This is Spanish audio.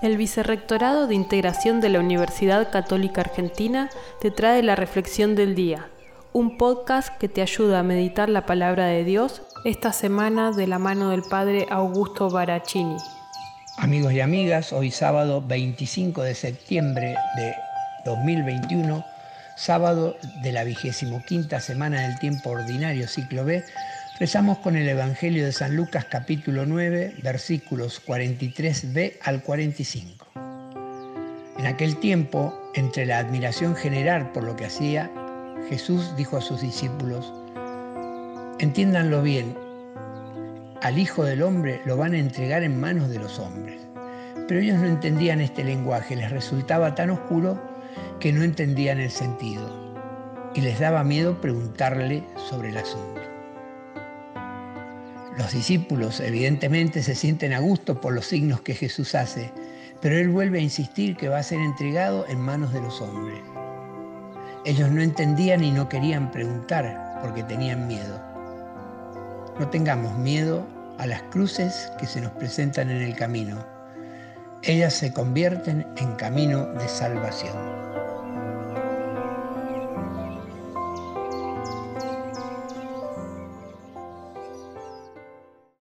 El Vicerrectorado de Integración de la Universidad Católica Argentina te trae la Reflexión del Día, un podcast que te ayuda a meditar la palabra de Dios esta semana de la mano del Padre Augusto Baracchini. Amigos y amigas, hoy sábado 25 de septiembre de 2021, sábado de la vigésimo quinta semana del tiempo ordinario ciclo B, Rezamos con el Evangelio de San Lucas capítulo 9, versículos 43b al 45. En aquel tiempo, entre la admiración general por lo que hacía, Jesús dijo a sus discípulos, entiéndanlo bien, al Hijo del Hombre lo van a entregar en manos de los hombres. Pero ellos no entendían este lenguaje, les resultaba tan oscuro que no entendían el sentido y les daba miedo preguntarle sobre el asunto. Los discípulos evidentemente se sienten a gusto por los signos que Jesús hace, pero Él vuelve a insistir que va a ser entregado en manos de los hombres. Ellos no entendían y no querían preguntar porque tenían miedo. No tengamos miedo a las cruces que se nos presentan en el camino. Ellas se convierten en camino de salvación.